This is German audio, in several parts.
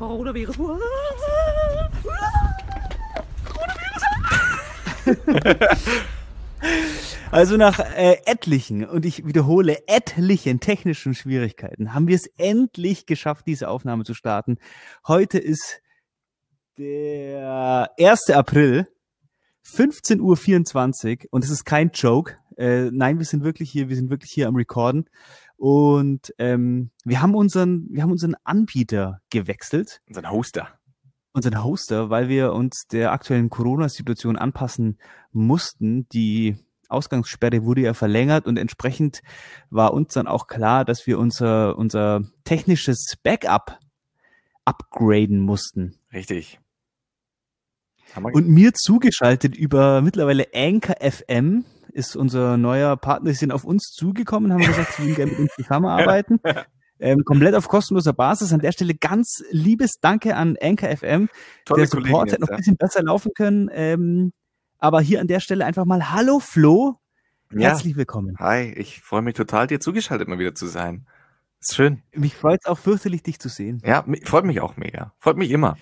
Coronavirus. Also nach äh, etlichen, und ich wiederhole, etlichen technischen Schwierigkeiten haben wir es endlich geschafft, diese Aufnahme zu starten. Heute ist der 1. April, 15.24 Uhr und es ist kein Joke. Äh, nein, wir sind wirklich hier, wir sind wirklich hier am Recorden. Und ähm, wir haben unseren, wir haben unseren Anbieter gewechselt. Unseren Hoster. Unseren Hoster, weil wir uns der aktuellen Corona-Situation anpassen mussten. Die Ausgangssperre wurde ja verlängert und entsprechend war uns dann auch klar, dass wir unser, unser technisches Backup upgraden mussten. Richtig. Und mir zugeschaltet über mittlerweile Anchor FM ist unser neuer Partner. Sie sind auf uns zugekommen, haben gesagt, sie würden gerne mit uns zusammenarbeiten. Ähm, komplett auf kostenloser Basis. An der Stelle ganz liebes Danke an Anchor FM. Tolle der Support Kollegen hätte noch ein bisschen besser laufen können. Ähm, aber hier an der Stelle einfach mal Hallo Flo. Ja. Herzlich willkommen. Hi, ich freue mich total, dir zugeschaltet mal wieder zu sein. Ist schön. Mich freut es auch fürchterlich, dich zu sehen. Ja, freut mich auch mega. Freut mich immer.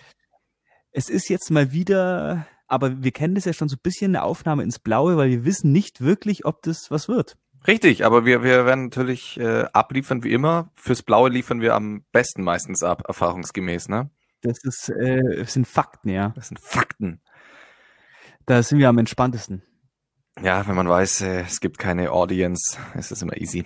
Es ist jetzt mal wieder, aber wir kennen das ja schon so ein bisschen eine Aufnahme ins Blaue, weil wir wissen nicht wirklich, ob das was wird. Richtig, aber wir, wir werden natürlich äh, abliefern wie immer. Fürs Blaue liefern wir am besten meistens ab, erfahrungsgemäß, ne? Das ist, äh, das sind Fakten, ja. Das sind Fakten. Da sind wir am entspanntesten. Ja, wenn man weiß, äh, es gibt keine Audience, ist es immer easy.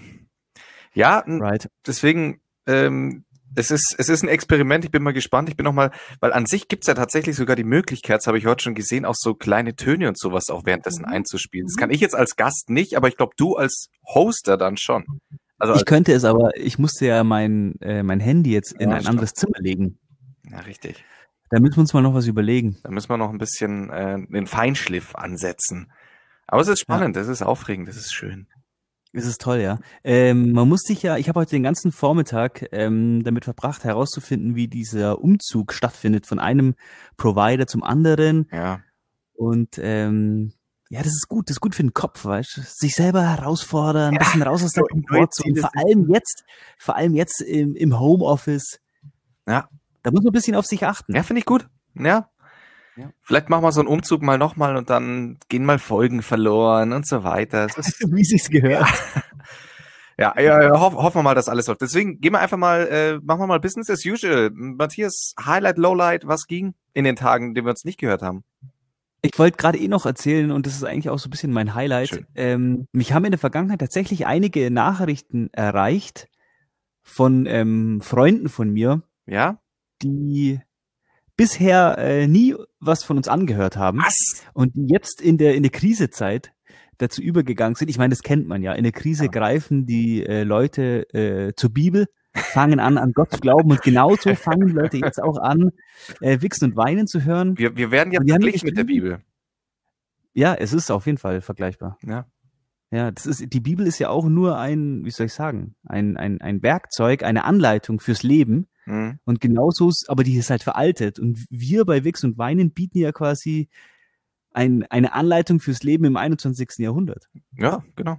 Ja, Right. deswegen, ähm, es ist, es ist ein Experiment, ich bin mal gespannt. Ich bin noch mal, weil an sich gibt's ja tatsächlich sogar die Möglichkeit, das habe ich heute schon gesehen, auch so kleine Töne und sowas auch währenddessen Mhm. einzuspielen. Das kann ich jetzt als Gast nicht, aber ich glaube, du als Hoster dann schon. Also, Ich könnte es aber, ich musste ja mein, äh, mein Handy jetzt in Ja, ein stimmt. anderes Zimmer legen. ja, richtig. Da müssen wir uns mal noch was überlegen. Da müssen wir noch ein bisschen äh, den Feinschliff ansetzen. Aber es ist spannend, es ist aufregend, es ist schön. Das ist toll, ja. Ähm, man muss sich ja, ich habe heute den ganzen Vormittag ähm, damit verbracht, herauszufinden, wie dieser Umzug stattfindet von einem Provider zum anderen. Ja, Und ähm, ja, das ist gut, das ist gut für den Kopf, weißt du? Sich selber herausfordern, ein bisschen raus aus der Komfortzone. Vor allem jetzt, vor allem jetzt im, im Homeoffice. Ja. Da muss man ein bisschen auf sich achten. ja finde ich gut. Ja. Ja. Vielleicht machen wir so einen Umzug mal nochmal und dann gehen mal Folgen verloren und so weiter. Wie sich's gehört. ja, ja, ja hoff, hoffen wir mal, dass alles läuft. Deswegen gehen wir einfach mal, äh, machen wir mal Business as usual. Matthias, Highlight, Lowlight, was ging in den Tagen, in denen wir uns nicht gehört haben? Ich wollte gerade eh noch erzählen, und das ist eigentlich auch so ein bisschen mein Highlight. Ähm, mich haben in der Vergangenheit tatsächlich einige Nachrichten erreicht von ähm, Freunden von mir, Ja? die bisher äh, nie was von uns angehört haben Was? und die jetzt in der in der Krisezeit dazu übergegangen sind. Ich meine, das kennt man ja. In der Krise Ja. greifen die äh, Leute äh, zur Bibel, fangen an, an Gott zu glauben und genauso fangen Leute jetzt auch an, äh, Wichsen und Weinen zu hören. Wir, wir werden ja verglichen mit der Bibel. Ja, es ist auf jeden Fall vergleichbar. Ja. Ja, das ist, die Bibel ist ja auch nur ein, wie soll ich sagen, ein, ein, ein Werkzeug, eine Anleitung fürs Leben. Mhm. Und genauso aber die ist halt veraltet. Und wir bei Wix und Weinen bieten ja quasi ein, eine Anleitung fürs Leben im 21. Jahrhundert. Ja, genau.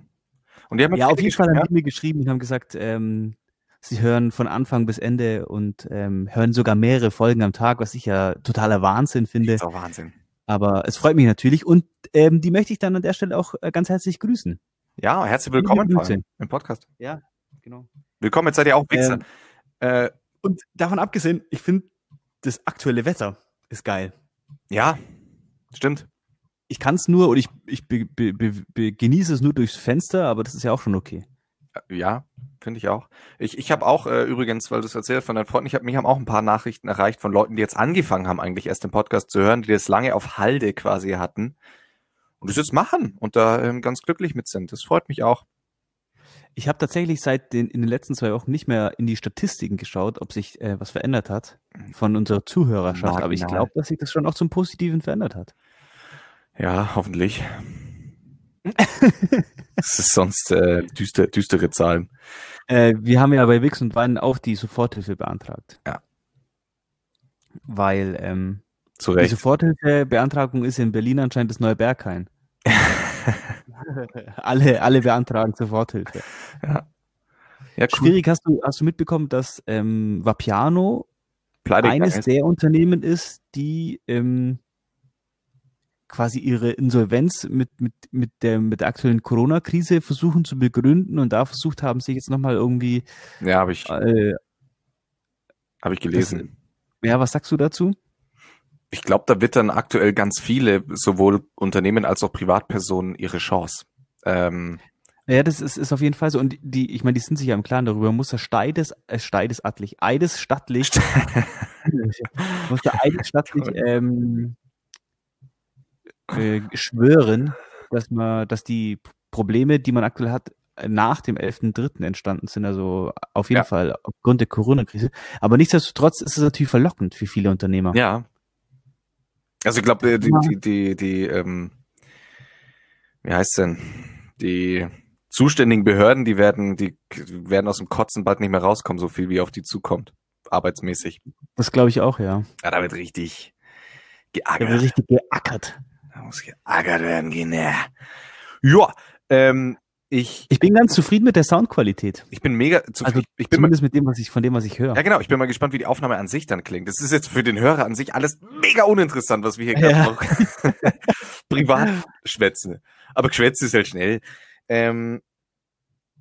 Und die haben Ja, auf jeden Fall haben ja? die mir geschrieben und haben gesagt, ähm, sie hören von Anfang bis Ende und ähm, hören sogar mehrere Folgen am Tag, was ich ja totaler Wahnsinn finde. Das ist auch Wahnsinn. Aber es freut mich natürlich und ähm, die möchte ich dann an der Stelle auch äh, ganz herzlich grüßen. Ja, herzlich willkommen im Podcast. Ja, genau. Willkommen, jetzt seid ihr auch Wichser. Ähm, äh, Und davon abgesehen, ich finde, das aktuelle Wetter ist geil. ja, stimmt. Ich kann es nur oder ich, ich be, be, be, genieße es nur durchs Fenster, aber das ist ja auch schon okay. Äh, Ja, finde ich auch. Ich, ich habe auch äh, übrigens, weil du es erzählt von deinen Freunden, ich habe mich haben auch ein paar Nachrichten erreicht von Leuten, die jetzt angefangen haben, eigentlich erst den Podcast zu hören, die das lange auf Halde quasi hatten und das jetzt machen und da ähm, ganz glücklich mit sind. Das freut mich auch. Ich habe tatsächlich seit den in den letzten zwei Wochen nicht mehr in die Statistiken geschaut, ob sich äh, was verändert hat von unserer Zuhörerschaft, aber ich Marginal. glaube, dass sich das schon auch zum Positiven verändert hat. Ja, hoffentlich. Es ist sonst äh, düster, düstere Zahlen. Äh, wir haben ja bei Wix und Weinen auch die Soforthilfe beantragt. Ja. Weil ähm, die. Soforthilfebeantragung ist in Berlin anscheinend das neue Berghain. alle, alle beantragen Soforthilfe. Ja, cool. Schwierig hast du, hast du mitbekommen, dass ähm, Vapiano pleite eines ist. der Unternehmen ist, die ähm, quasi ihre Insolvenz mit, mit, mit, der, mit der aktuellen Corona-Krise versuchen zu begründen und da versucht haben, sich jetzt nochmal irgendwie Ja, habe ich, äh, hab ich gelesen. ja, was sagst du dazu? Ich glaube, da wittern aktuell ganz viele, sowohl Unternehmen als auch Privatpersonen, ihre Chance. Ähm, Ja, das ist, ist auf jeden Fall so. Und die, ich meine, die sind sich ja im Klaren darüber, muss er Steides, äh, Steides Adlich, Eides stattlich, muss der Eides stattlich ähm, äh, schwören, dass man, dass die Probleme, die man aktuell hat, nach dem 11.3. entstanden sind, also auf jeden Ja. Fall aufgrund der Corona-Krise. Aber nichtsdestotrotz ist es natürlich verlockend für viele Unternehmer. ja. Also ich glaube, die, Ja. die, die, die, ähm, wie heißt denn? Die zuständigen Behörden, die werden, die werden aus dem Kotzen bald nicht mehr rauskommen, so viel wie auf die zukommt. Arbeitsmäßig. Das glaube ich auch, ja. Ja, da wird richtig Da geackert. wird richtig geackert. Da muss geackert werden, genau. Ja, ähm, ich, Ich bin ganz zufrieden mit der Soundqualität. ich bin mega zufrieden. Also ich bin mal, zumindest mit dem, was ich, von dem, was ich höre. ja genau, ich bin mal gespannt, wie die Aufnahme an sich dann klingt. Das ist jetzt für den Hörer an sich alles mega uninteressant, was wir hier Ja. gerade privat schwätzen. Aber geschwätzt ist halt schnell. Ähm,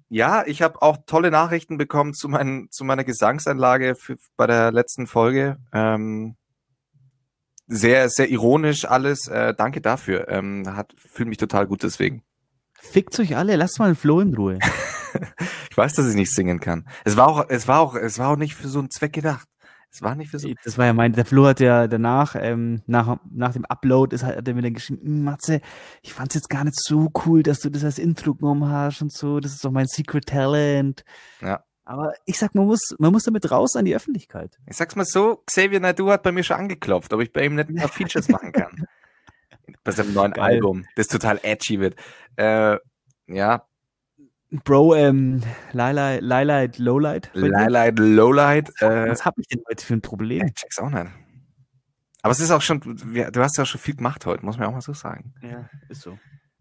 ja, ich habe auch tolle Nachrichten bekommen zu, meinen, zu meiner Gesangsanlage für, bei der letzten Folge. Ähm, sehr, sehr ironisch alles. Äh, danke dafür. Ähm, hat, fühle mich total gut deswegen. Fickt euch alle, lasst mal einen Flo in Ruhe. Ich weiß, dass ich nicht singen kann. Es war auch, es war auch, es war auch nicht für so einen Zweck gedacht. Es war nicht für so. Das war ja mein, der Flo hat ja danach, ähm, nach, nach dem Upload, ist, hat er mir dann geschrieben, "Hm, Matze, ich fand's jetzt gar nicht so cool, dass du das als Intro genommen hast und so, das ist doch mein Secret Talent. Ja. Aber ich sag, man muss, man muss damit raus an die Öffentlichkeit. Ich sag's mal so, Xavier Naidoo hat bei mir schon angeklopft, ob ich bei ihm nicht ein paar Features machen kann. bei seinem neuen Geil. Album, das total edgy wird. Äh, ja, Bro, ähm, Lilight, Lowlight. Lilight, Lowlight, äh, Was hab ich denn heute für ein Problem? ich check's auch nicht. Aber es ist auch schon, du hast ja auch schon viel gemacht heute, muss man auch mal so sagen. Ja, ist so.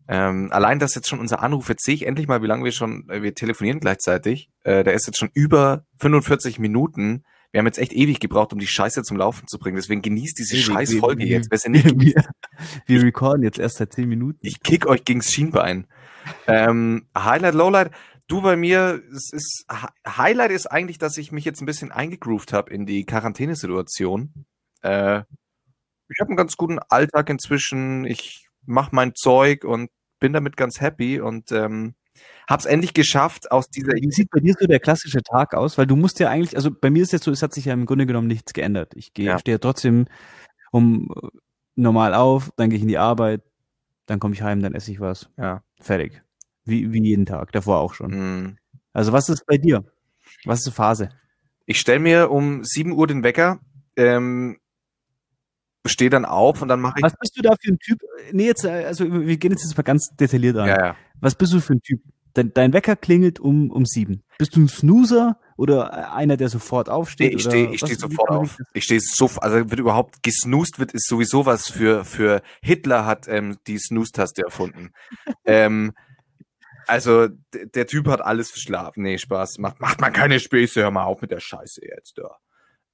Ähm, allein, dass jetzt schon unser Anruf, jetzt sehe ich endlich mal, wie lange wir schon, äh, wir telefonieren gleichzeitig. Äh, der ist jetzt schon über 45 Minuten. Wir haben jetzt echt ewig gebraucht, um die Scheiße zum Laufen zu bringen. Deswegen genießt diese Wie- scheiß Folge jetzt. Sie nicht Wir, wir recorden jetzt erst seit zehn Minuten. ich kick euch gegens Schienbein. Ähm, Highlight, Lowlight. Du bei mir, es ist Hi- Highlight ist eigentlich, dass ich mich jetzt ein bisschen eingegroovt habe in die Quarantänesituation. Äh, ich habe einen ganz guten Alltag inzwischen. Ich mache mein Zeug und bin damit ganz happy und ähm, hab's endlich geschafft aus dieser. Wie sieht bei dir so der klassische Tag aus? Weil du musst ja eigentlich, also bei mir ist jetzt so, es hat sich ja im Grunde genommen nichts geändert. Ich gehe, Ja. stehe trotzdem um äh, normal auf, dann gehe ich in die Arbeit, dann komme ich heim, dann esse ich was. Ja. Fertig. Wie, wie jeden Tag, davor auch schon. mh. Also was ist bei dir? Was ist die Phase? Ich stelle mir um 7 Uhr den Wecker, ähm, stehe dann auf und dann mache ich. Was bist du da für ein Typ? Nee, jetzt, äh, also wir gehen jetzt, jetzt mal ganz detailliert an. Ja, ja. Was bist du für ein Typ? Dein, dein Wecker klingelt um, um sieben. Bist du ein Snoozer oder einer, der sofort aufsteht? Nee, ich stehe ich steh sofort auf. Ich stehe so, also wird überhaupt gesnoost wird, ist sowieso was für, für Hitler hat ähm, die Snooze-Taste erfunden. ähm, also der Typ hat alles verschlafen. Nee, Spaß. Macht, macht man keine Späße, hör mal auf mit der Scheiße jetzt da.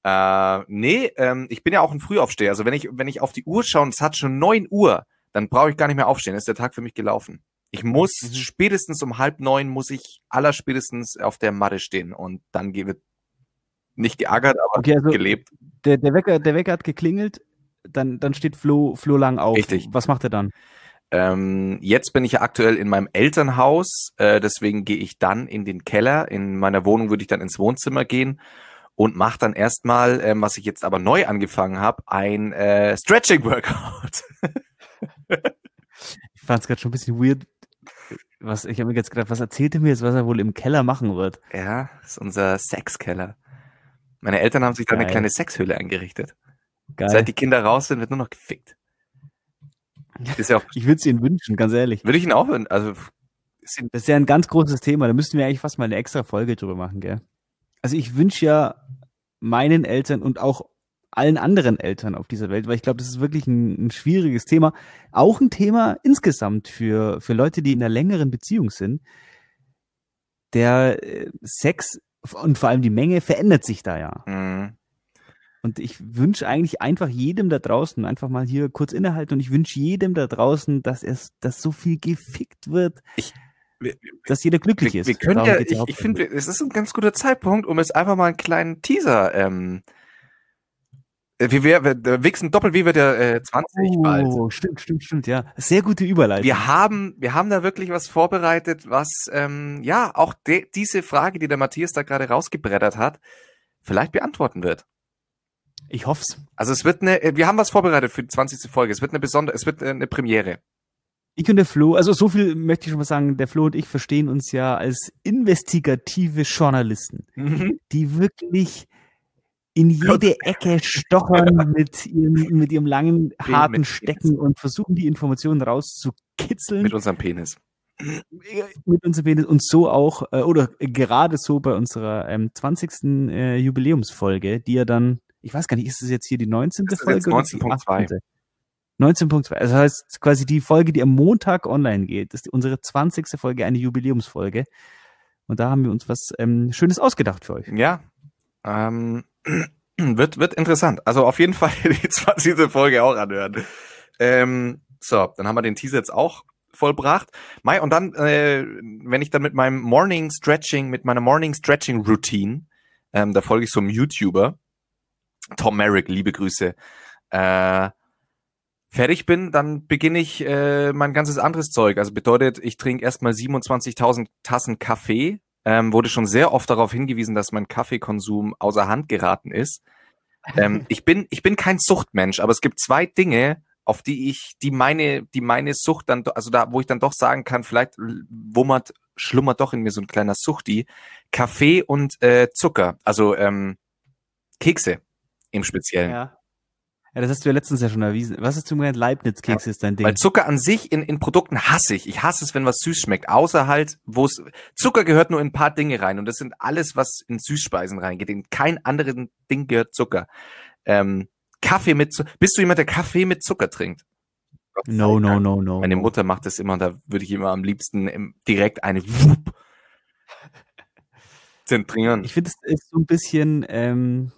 Äh, nee, ähm, ich bin ja auch ein Frühaufsteher. Also wenn ich, wenn ich auf die Uhr schaue und es hat schon neun Uhr, dann brauche ich gar nicht mehr aufstehen. Ist der Tag für mich gelaufen. Ich muss Mhm. spätestens um halb neun muss ich allerspätestens auf der Matte stehen und dann wird nicht geärgert, aber Okay, also gelebt. der, der, Wecker, der Wecker hat geklingelt, dann, dann steht Flo, Flo lang auf. Richtig. Was macht er dann? Ähm, jetzt bin ich ja aktuell in meinem Elternhaus, äh, deswegen gehe ich dann in den Keller. In meiner Wohnung würde ich dann ins Wohnzimmer gehen und mache dann erstmal, ähm, was ich jetzt aber neu angefangen habe, ein äh, Stretching-Workout. Ich fand es gerade schon ein bisschen weird. Was, ich habe mir jetzt gedacht, was erzählt er mir jetzt, was er wohl im Keller machen wird? ja, das ist unser Sexkeller. Meine Eltern haben sich da eine Geil. kleine Sexhöhle eingerichtet. Geil. Seit die Kinder raus sind, wird nur noch gefickt. Ist ja auch, ich würde es ihnen wünschen, ganz ehrlich. würde ich ihn auch, also, ist ihn, Das ist ja ein ganz großes Thema. Da müssten wir eigentlich fast mal eine extra Folge drüber machen, gell? Also ich wünsche ja meinen Eltern und auch allen anderen Eltern auf dieser Welt, weil ich glaube, das ist wirklich ein, ein schwieriges Thema. Auch ein Thema insgesamt für, für Leute, die in einer längeren Beziehung sind. Der äh, Sex und vor allem die Menge verändert sich da ja. mh, Und ich wünsche eigentlich einfach jedem da draußen, einfach mal hier kurz innehalten und ich wünsche jedem da draußen, dass es, dass so viel gefickt wird. Ich, wir, dass jeder glücklich wir, ist. Wir können ja, ich, ich finde, es ist ein ganz guter Zeitpunkt, um es einfach mal einen kleinen Teaser ähm, wie wir, wir Wichsen Doppel wie wird der äh, 20 oh, bald. Stimmt, stimmt, stimmt, ja. Sehr gute Überleitung. Wir haben, wir haben da wirklich was vorbereitet, was ähm, ja auch de, diese Frage, die der Matthias da gerade rausgebrettert hat, vielleicht beantworten wird. Ich hoff's. Also es wird eine, wir haben was vorbereitet für die 20. Folge. Es wird eine besondere, es wird eine Premiere. Ich und der Flo, also so viel möchte ich schon mal sagen, der Flo und ich verstehen uns ja als investigative Journalisten, mhm. die wirklich in jede Ecke stochern mit ihrem, mit ihrem langen, harten Stecken und versuchen, die Informationen rauszukitzeln. Mit unserem Penis. Mit unserem Penis und so auch, äh, oder gerade so bei unserer ähm, 20. Äh, Jubiläumsfolge, die ja dann, ich weiß gar nicht, ist es jetzt hier die 19. Das Folge? 19.2. 19.2. Also das heißt quasi die Folge, die am Montag online geht, das ist unsere 20. Folge, eine Jubiläumsfolge. Und da haben wir uns was ähm, Schönes ausgedacht für euch. Ja. Ähm, wird, wird interessant. Also auf jeden Fall die 20. Folge auch anhören. Ähm, so, dann haben wir den Teaser jetzt auch vollbracht. Mai, und dann, äh, wenn ich dann mit meinem Morning Stretching, mit meiner Morning Stretching Routine, ähm, da folge ich so einem YouTuber, Tom Merrick, liebe Grüße, äh, fertig bin, dann beginne ich äh, mein ganzes anderes Zeug. Also bedeutet, ich trinke erstmal 27.000 Tassen Kaffee. Ähm, wurde schon sehr oft darauf hingewiesen, dass mein Kaffeekonsum außer Hand geraten ist. Ähm, ich bin ich bin kein Suchtmensch, aber es gibt zwei Dinge, auf die ich, die meine, die meine Sucht dann, also da, wo ich dann doch sagen kann, vielleicht wummert, schlummert doch in mir so ein kleiner Suchti. Kaffee und äh, Zucker, also ähm, Kekse im Speziellen. Ja. Ja, das hast du ja letztens ja schon erwiesen. Was hast du gemeint? Leibniz-Keks ja, ist dein Ding. Weil Zucker an sich in, in Produkten hasse ich. Ich hasse es, wenn was süß schmeckt. Außer halt, wo es, Zucker gehört nur in ein paar Dinge rein. Und das sind alles, was in Süßspeisen reingeht. In kein anderen Ding gehört Zucker. Ähm, Kaffee mit, bist du jemand, der Kaffee mit Zucker trinkt? No, no, no, no. Meine Mutter macht das immer und da würde ich immer am liebsten direkt eine Wupp zentrieren. Ich finde, es ist so ein bisschen, ähm,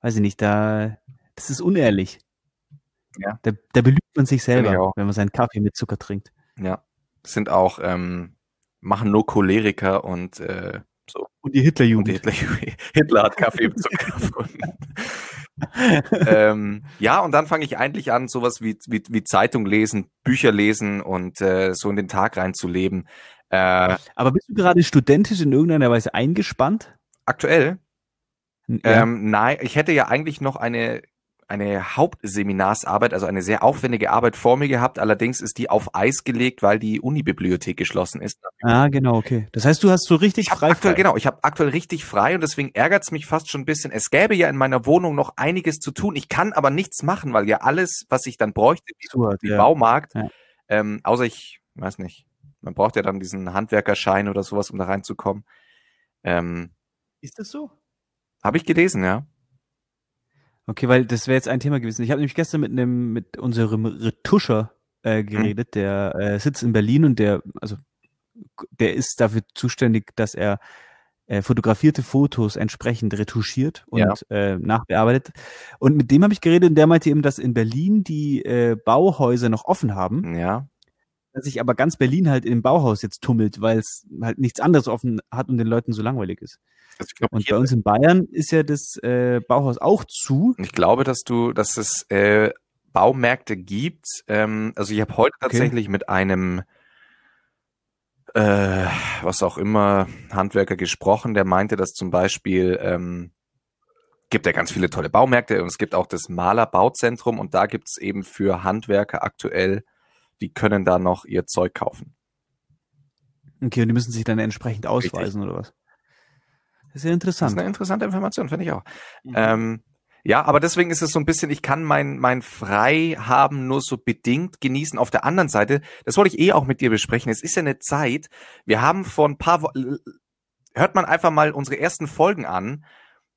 weiß ich nicht, da, das ist unehrlich. Ja. Da, da belügt man sich selber, wenn man seinen Kaffee mit Zucker trinkt. Ja. sind auch, ähm, machen nur Choleriker und äh, so. Und die Hitlerjugend. Hitler, Hitler hat Kaffee mit Zucker gefunden. ähm, ja, und dann fange ich eigentlich an, sowas wie, wie, wie Zeitung lesen, Bücher lesen und äh, so in den Tag reinzuleben. Äh, Aber bist du gerade studentisch in irgendeiner Weise eingespannt? Aktuell? Ja. Ähm, nein, ich hätte ja eigentlich noch eine eine Hauptseminarsarbeit, also eine sehr aufwendige Arbeit vor mir gehabt. Allerdings ist die auf Eis gelegt, weil die Unibibliothek geschlossen ist. Ah, genau, okay. Das heißt, du hast so richtig frei, aktuell, frei. Genau, ich habe aktuell richtig frei und deswegen ärgert es mich fast schon ein bisschen. Es gäbe ja in meiner Wohnung noch einiges zu tun. Ich kann aber nichts machen, weil ja alles, was ich dann bräuchte, wie, ja. Baumarkt, ja. ähm, außer ich weiß nicht, man braucht ja dann diesen Handwerkerschein oder sowas, um da reinzukommen. Ähm, ist das so? Habe ich gelesen, ja. Okay, weil das wäre jetzt ein Thema gewesen. Ich habe nämlich gestern mit einem mit unserem Retuscher äh, geredet, mhm. der äh, sitzt in Berlin und der also der ist dafür zuständig, dass er äh, fotografierte Fotos entsprechend retuschiert und ja. äh, nachbearbeitet. Und mit dem habe ich geredet und der meinte eben, dass in Berlin die äh, Bauhäuser noch offen haben. Ja. Dass sich aber ganz Berlin halt im Bauhaus jetzt tummelt, weil es halt nichts anderes offen hat und den Leuten so langweilig ist. Also glaub, und bei uns in Bayern ist ja das äh, Bauhaus auch zu. Ich glaube, dass du, dass es äh, Baumärkte gibt. Ähm, also ich habe heute okay. tatsächlich mit einem äh, was auch immer Handwerker gesprochen, der meinte, dass zum Beispiel ähm, gibt ja ganz viele tolle Baumärkte und es gibt auch das Maler Bauzentrum und da gibt's eben für Handwerker aktuell, die können da noch ihr Zeug kaufen. Okay, und die müssen sich dann entsprechend ausweisen Richtig. oder was? Das ist ja interessant. Das ist eine interessante Information, finde ich auch. Mhm. Ähm, ja, aber deswegen ist es so ein bisschen, ich kann mein, mein Freihaben nur so bedingt genießen. Auf der anderen Seite, das wollte ich eh auch mit dir besprechen, es ist ja eine Zeit, wir haben vor ein paar Wochen, hört man einfach mal unsere ersten Folgen an,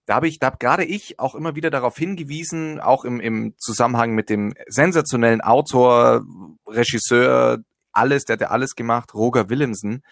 da habe ich, da habe gerade ich auch immer wieder darauf hingewiesen, auch im, im Zusammenhang mit dem sensationellen Autor, Regisseur, alles, der hat ja alles gemacht, Roger Willemsen,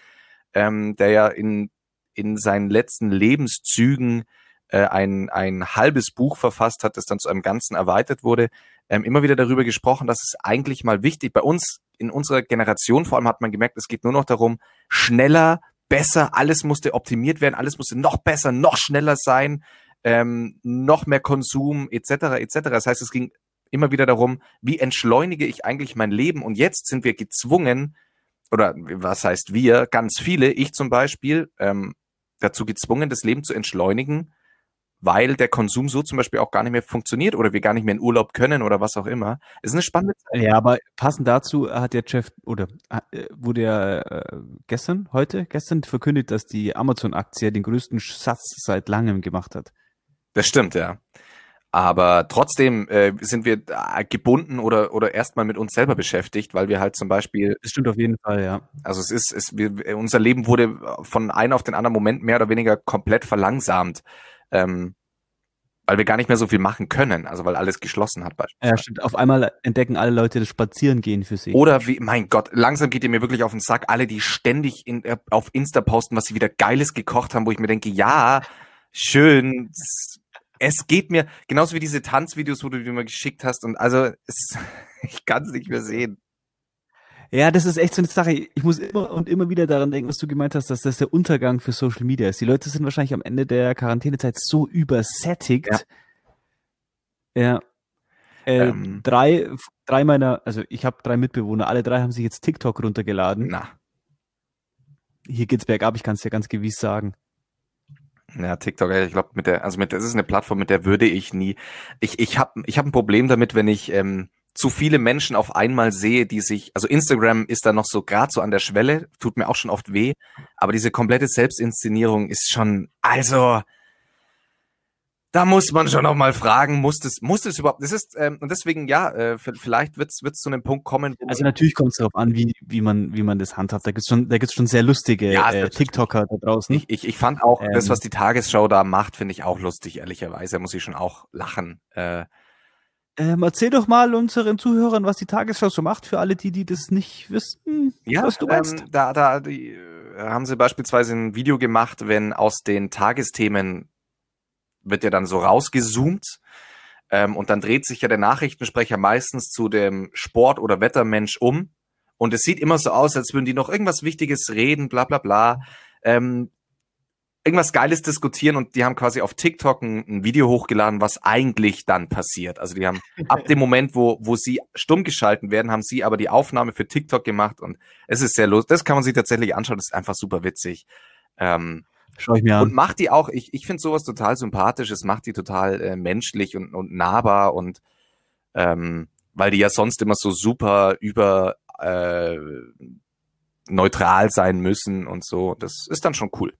ähm, der ja in in seinen letzten Lebenszügen äh, ein, ein halbes Buch verfasst hat, das dann zu einem Ganzen erweitert wurde, ähm, immer wieder darüber gesprochen, dass es eigentlich mal wichtig, bei uns in unserer Generation vor allem hat man gemerkt, es geht nur noch darum, schneller, besser, alles musste optimiert werden, alles musste noch besser, noch schneller sein, ähm, noch mehr Konsum etc. etc. Das heißt, es ging immer wieder darum, wie entschleunige ich eigentlich mein Leben und jetzt sind wir gezwungen, oder was heißt wir, ganz viele, ich zum Beispiel, ähm, dazu gezwungen, das Leben zu entschleunigen, weil der Konsum so zum Beispiel auch gar nicht mehr funktioniert oder wir gar nicht mehr in Urlaub können oder was auch immer. Es ist eine spannende Zeit. Ja, aber passend dazu hat der Jeff oder äh, wurde ja äh, gestern, heute, gestern verkündet, dass die Amazon-Aktie den größten Satz seit langem gemacht hat. Das stimmt, ja. Aber trotzdem äh, sind wir gebunden oder, oder erstmal mit uns selber beschäftigt, weil wir halt zum Beispiel. Das stimmt auf jeden Fall, ja. Also es ist, es, wir, unser Leben wurde von einem auf den anderen Moment mehr oder weniger komplett verlangsamt. Ähm, weil wir gar nicht mehr so viel machen können, also weil alles geschlossen hat beispielsweise. Ja, stimmt. Auf einmal entdecken alle Leute das Spazierengehen für sich. Oder wie, mein Gott, langsam geht ihr mir wirklich auf den Sack, alle, die ständig in, äh, auf Insta posten, was sie wieder Geiles gekocht haben, wo ich mir denke, ja, schön, es geht mir, genauso wie diese Tanzvideos, wo du mir geschickt hast, und also, es, ich kann es nicht mehr sehen. Ja, das ist echt so eine Sache. Ich muss immer und immer wieder daran denken, was du gemeint hast, dass das der Untergang für Social Media ist. Die Leute sind wahrscheinlich am Ende der Quarantänezeit so übersättigt. Ja. ja. Äh, ähm. drei, drei meiner, also ich habe drei Mitbewohner, alle drei haben sich jetzt TikTok runtergeladen. Na. Hier geht's bergab, ich kann es dir ganz gewiss sagen. Ja, TikTok, ich glaube, mit der, also mit, das ist eine Plattform, mit der würde ich nie. Ich, ich habe ich hab ein Problem damit, wenn ich ähm, zu viele Menschen auf einmal sehe, die sich, also Instagram ist da noch so gerade so an der Schwelle, tut mir auch schon oft weh, aber diese komplette Selbstinszenierung ist schon, also da muss man schon noch mal fragen, muss es, muss es überhaupt, das ist, ähm, und deswegen, ja, äh, vielleicht wird es zu einem Punkt kommen. Also natürlich kommt es darauf an, wie, wie man, wie man das handhabt. Da gibt's schon, da gibt's schon sehr lustige ja, äh, TikToker da draußen. Ich, ich, ich fand auch, ähm, das, was die Tagesschau da macht, finde ich auch lustig, ehrlicherweise. Da muss ich schon auch lachen. Äh, ähm, erzähl doch mal unseren Zuhörern, was die Tagesschau so macht, für alle, die, die das nicht wissen, ja, was du meinst. Ähm, da, da die, äh, haben sie beispielsweise ein Video gemacht, wenn aus den Tagesthemen wird ja dann so rausgezoomt ähm, und dann dreht sich ja der Nachrichtensprecher meistens zu dem Sport- oder Wettermensch um und es sieht immer so aus, als würden die noch irgendwas Wichtiges reden, bla bla bla. Ähm, irgendwas Geiles diskutieren und die haben quasi auf TikTok ein, ein, Video hochgeladen, was eigentlich dann passiert. Also die haben ab dem Moment, wo, wo sie stumm geschalten werden, haben sie aber die Aufnahme für TikTok gemacht und es ist sehr lustig. Das kann man sich tatsächlich anschauen, das ist einfach super witzig. Ähm, Schau ich mir an. Und macht die auch, ich, ich finde sowas total sympathisch, es macht die total äh, menschlich und, und nahbar und ähm, weil die ja sonst immer so super über äh, neutral sein müssen und so. Das ist dann schon cool.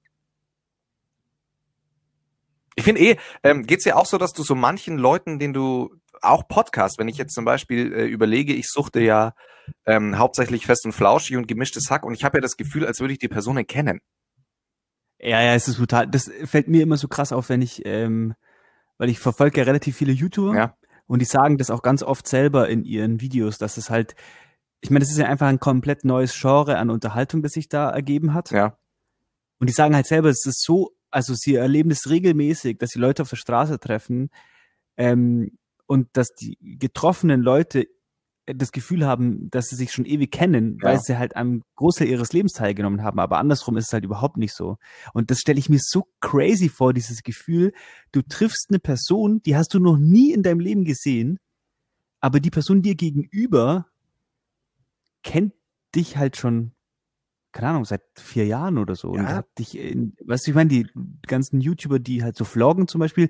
Ich finde eh, ähm, geht's ja auch so, dass du so manchen Leuten, den du auch Podcast, wenn ich jetzt zum Beispiel äh, überlege, ich suchte ja ähm, hauptsächlich fest und flauschig und gemischtes Hack und ich habe ja das Gefühl, als würde ich die Person kennen. Ja, ja, es ist brutal. Das fällt mir immer so krass auf, wenn ich, ähm, weil ich verfolge ja relativ viele YouTuber ja. und die sagen das auch ganz oft selber in ihren Videos, dass es halt, ich meine, das ist ja einfach ein komplett neues Genre an Unterhaltung, das sich da ergeben hat. Ja. Und die sagen halt selber, es ist so also sie erleben das regelmäßig, dass sie Leute auf der Straße treffen ähm, und dass die getroffenen Leute das Gefühl haben, dass sie sich schon ewig kennen, ja. weil sie halt am Großteil ihres Lebens teilgenommen haben. Aber andersrum ist es halt überhaupt nicht so. Und das stelle ich mir so crazy vor, dieses Gefühl, du triffst eine Person, die hast du noch nie in deinem Leben gesehen, aber die Person dir gegenüber kennt dich halt schon keine Ahnung, seit vier Jahren oder so. Ja. Und hat dich, in, weißt du, ich meine, die ganzen YouTuber, die halt so vloggen zum Beispiel,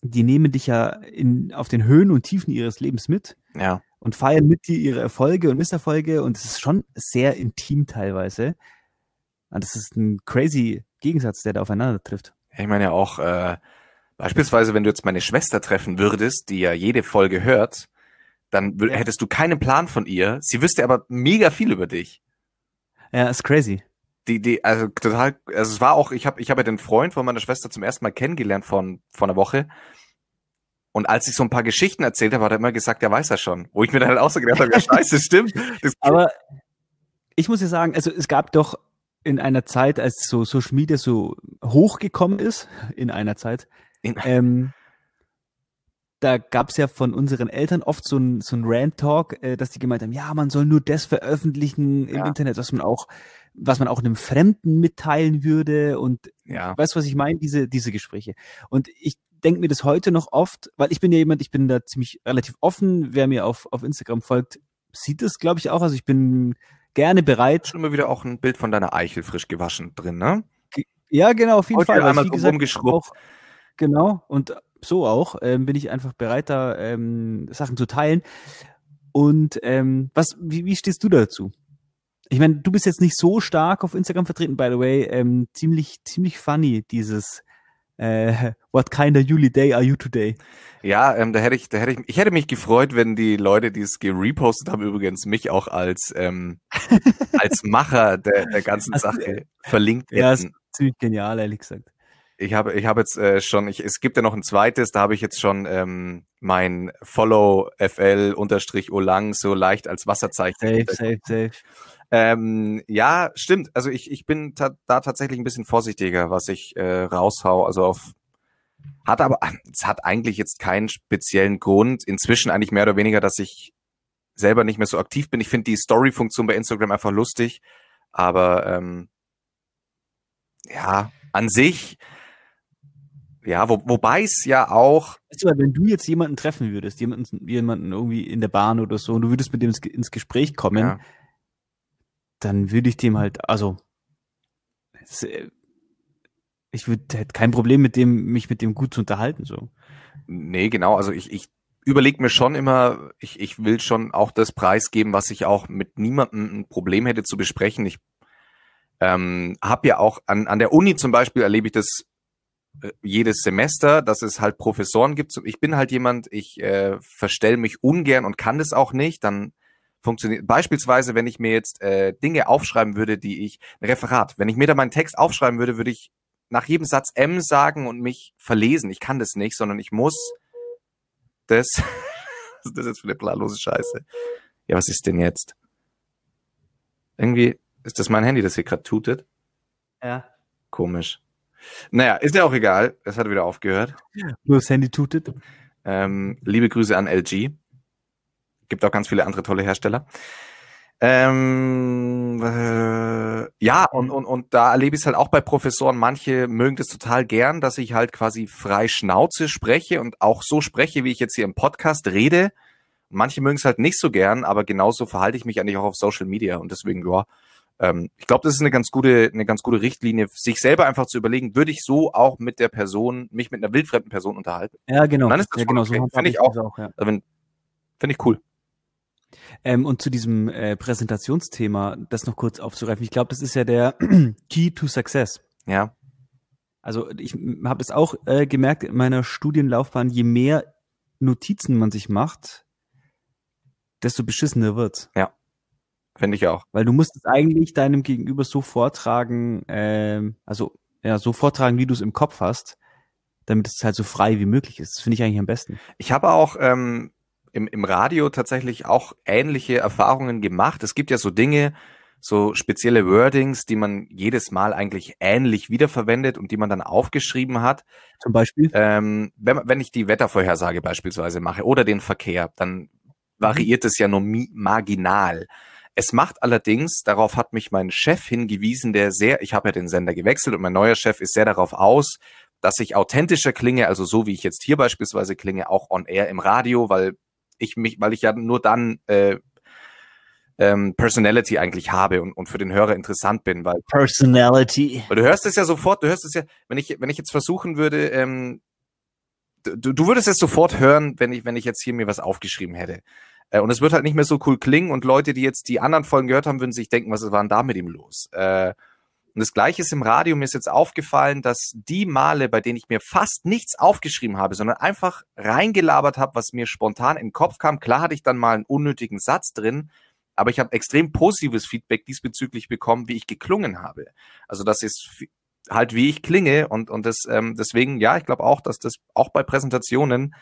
die nehmen dich ja in, auf den Höhen und Tiefen ihres Lebens mit. Ja. Und feiern mit dir ihre Erfolge und Misserfolge. Und es ist schon sehr intim teilweise. Und das ist ein crazy Gegensatz, der da aufeinander trifft. Ich meine ja auch, äh, beispielsweise, wenn du jetzt meine Schwester treffen würdest, die ja jede Folge hört, dann ja. hättest du keinen Plan von ihr. Sie wüsste aber mega viel über dich. Ja, ist crazy. Die, die, also total, also es war auch, ich habe ich hab ja den Freund von meiner Schwester zum ersten Mal kennengelernt von, von einer Woche. Und als ich so ein paar Geschichten erzählt habe, hat er immer gesagt, er weiß er schon. Wo ich mir dann halt auch so gedacht habe, ja scheiße, stimmt. Das Aber ich muss ja sagen, also es gab doch in einer Zeit, als so Social Media so hochgekommen ist, in einer Zeit, ähm, da gab es ja von unseren Eltern oft so ein, so ein Rant-Talk, äh, dass die gemeint haben, ja, man soll nur das veröffentlichen im ja. Internet, was man auch, was man auch einem Fremden mitteilen würde und ja. weißt du, was ich meine? Diese, diese Gespräche. Und ich denke mir das heute noch oft, weil ich bin ja jemand, ich bin da ziemlich relativ offen. Wer mir auf, auf Instagram folgt, sieht es, glaube ich, auch. Also ich bin gerne bereit. Schon immer wieder auch ein Bild von deiner Eichel frisch gewaschen drin, ne? Ja, genau, auf jeden heute Fall. Einmal wie gesagt, auch, genau. Und so auch ähm, bin ich einfach bereit, da ähm, Sachen zu teilen. Und ähm, was, wie, wie stehst du dazu? Ich meine, du bist jetzt nicht so stark auf Instagram vertreten, by the way. Ähm, ziemlich, ziemlich funny, dieses äh, What kind of Juli day are you today? Ja, ähm, da hätte ich, da hätte ich, ich hätte mich gefreut, wenn die Leute, die es gerepostet haben, übrigens mich auch als ähm, als Macher der, der ganzen also, Sache verlinkt hätten. Ja, ist ziemlich genial, ehrlich gesagt. Ich habe, ich habe jetzt äh, schon, ich, es gibt ja noch ein zweites, da habe ich jetzt schon ähm, mein Follow FL unterstrich Olang so leicht als Wasserzeichen. Safe, safe, safe. Ähm, ja, stimmt. Also ich, ich bin ta da tatsächlich ein bisschen vorsichtiger, was ich äh, raushau. Also auf hat aber, es hat eigentlich jetzt keinen speziellen Grund. Inzwischen eigentlich mehr oder weniger, dass ich selber nicht mehr so aktiv bin. Ich finde die Story-Funktion bei Instagram einfach lustig. Aber ähm, ja, an sich, ja, wo, wobei es ja auch. Weißt du, wenn du jetzt jemanden treffen würdest, jemanden, jemanden irgendwie in der Bahn oder so, und du würdest mit dem ins Gespräch kommen, ja dann würde ich dem halt, also äh, ich würde hätte kein Problem mit dem, mich mit dem gut zu unterhalten. so. Nee, genau. Also ich, ich überlege mir schon immer, ich, ich will schon auch das preisgeben, was ich auch mit niemandem ein Problem hätte zu besprechen. Ich ähm, habe ja auch an, an der Uni zum Beispiel erlebe ich das äh, jedes Semester, dass es halt Professoren gibt. Ich bin halt jemand, ich äh, verstell mich ungern und kann das auch nicht. Dann funktioniert. Beispielsweise, wenn ich mir jetzt äh, Dinge aufschreiben würde, die ich, ein Referat, wenn ich mir da meinen Text aufschreiben würde, würde ich nach jedem Satz M sagen und mich verlesen. Ich kann das nicht, sondern ich muss das, was ist das jetzt für eine planlose Scheiße? Ja, was ist denn jetzt? Irgendwie ist das mein Handy, das hier gerade tutet. Ja. Komisch. Naja, ist ja auch egal. Es hat wieder aufgehört. Nur das Handy tutet. Ähm, liebe Grüße an LG. Gibt auch ganz viele andere tolle Hersteller. Ähm, äh, ja, und, und, und da erlebe ich es halt auch bei Professoren. Manche mögen das total gern, dass ich halt quasi frei Schnauze spreche und auch so spreche, wie ich jetzt hier im Podcast rede. Manche mögen es halt nicht so gern, aber genauso verhalte ich mich eigentlich auch auf Social Media und deswegen, ja, ähm, ich glaube, das ist eine ganz gute, eine ganz gute Richtlinie, sich selber einfach zu überlegen, würde ich so auch mit der Person, mich mit einer wildfremden Person unterhalten? Ja, genau. Und dann ist das ja, genau, okay. so finde ich auch. auch ja. also, finde ich cool. Ähm, und zu diesem äh, Präsentationsthema, das noch kurz aufzugreifen. Ich glaube, das ist ja der Key to Success. Ja. Also ich habe das auch äh, gemerkt in meiner Studienlaufbahn, je mehr Notizen man sich macht, desto beschissener wird's. Ja. Finde ich auch. Weil du musst es eigentlich deinem Gegenüber so vortragen, ähm, also ja, so vortragen, wie du es im Kopf hast, damit es halt so frei wie möglich ist. Das finde ich eigentlich am besten. Ich habe auch ähm, im, im Radio tatsächlich auch ähnliche Erfahrungen gemacht. Es gibt ja so Dinge, so spezielle Wordings, die man jedes Mal eigentlich ähnlich wiederverwendet und die man dann aufgeschrieben hat. Zum Beispiel? Ähm, wenn, wenn ich die Wettervorhersage beispielsweise mache oder den Verkehr, dann variiert es ja nur marginal. Es macht allerdings, darauf hat mich mein Chef hingewiesen, der sehr, ich habe ja den Sender gewechselt und mein neuer Chef ist sehr darauf aus, dass ich authentischer klinge, also so wie ich jetzt hier beispielsweise klinge, auch on air im Radio, weil ich mich, weil ich ja nur dann äh, ähm, Personality eigentlich habe und, und für den Hörer interessant bin, weil Personality. Weil du hörst es ja sofort, du hörst es ja, wenn ich wenn ich jetzt versuchen würde, ähm, du, du würdest es sofort hören, wenn ich wenn ich jetzt hier mir was aufgeschrieben hätte. Äh, und es wird halt nicht mehr so cool klingen und Leute, die jetzt die anderen Folgen gehört haben, würden sich denken, was war denn da mit ihm los? Äh, und das Gleiche ist im Radio. Mir ist jetzt aufgefallen, dass die Male, bei denen ich mir fast nichts aufgeschrieben habe, sondern einfach reingelabert habe, was mir spontan in den Kopf kam. Klar hatte ich dann mal einen unnötigen Satz drin, aber ich habe extrem positives Feedback diesbezüglich bekommen, wie ich geklungen habe. Also das ist halt, wie ich klinge und, und das, ähm, deswegen, ja, ich glaube auch, dass das auch bei Präsentationen,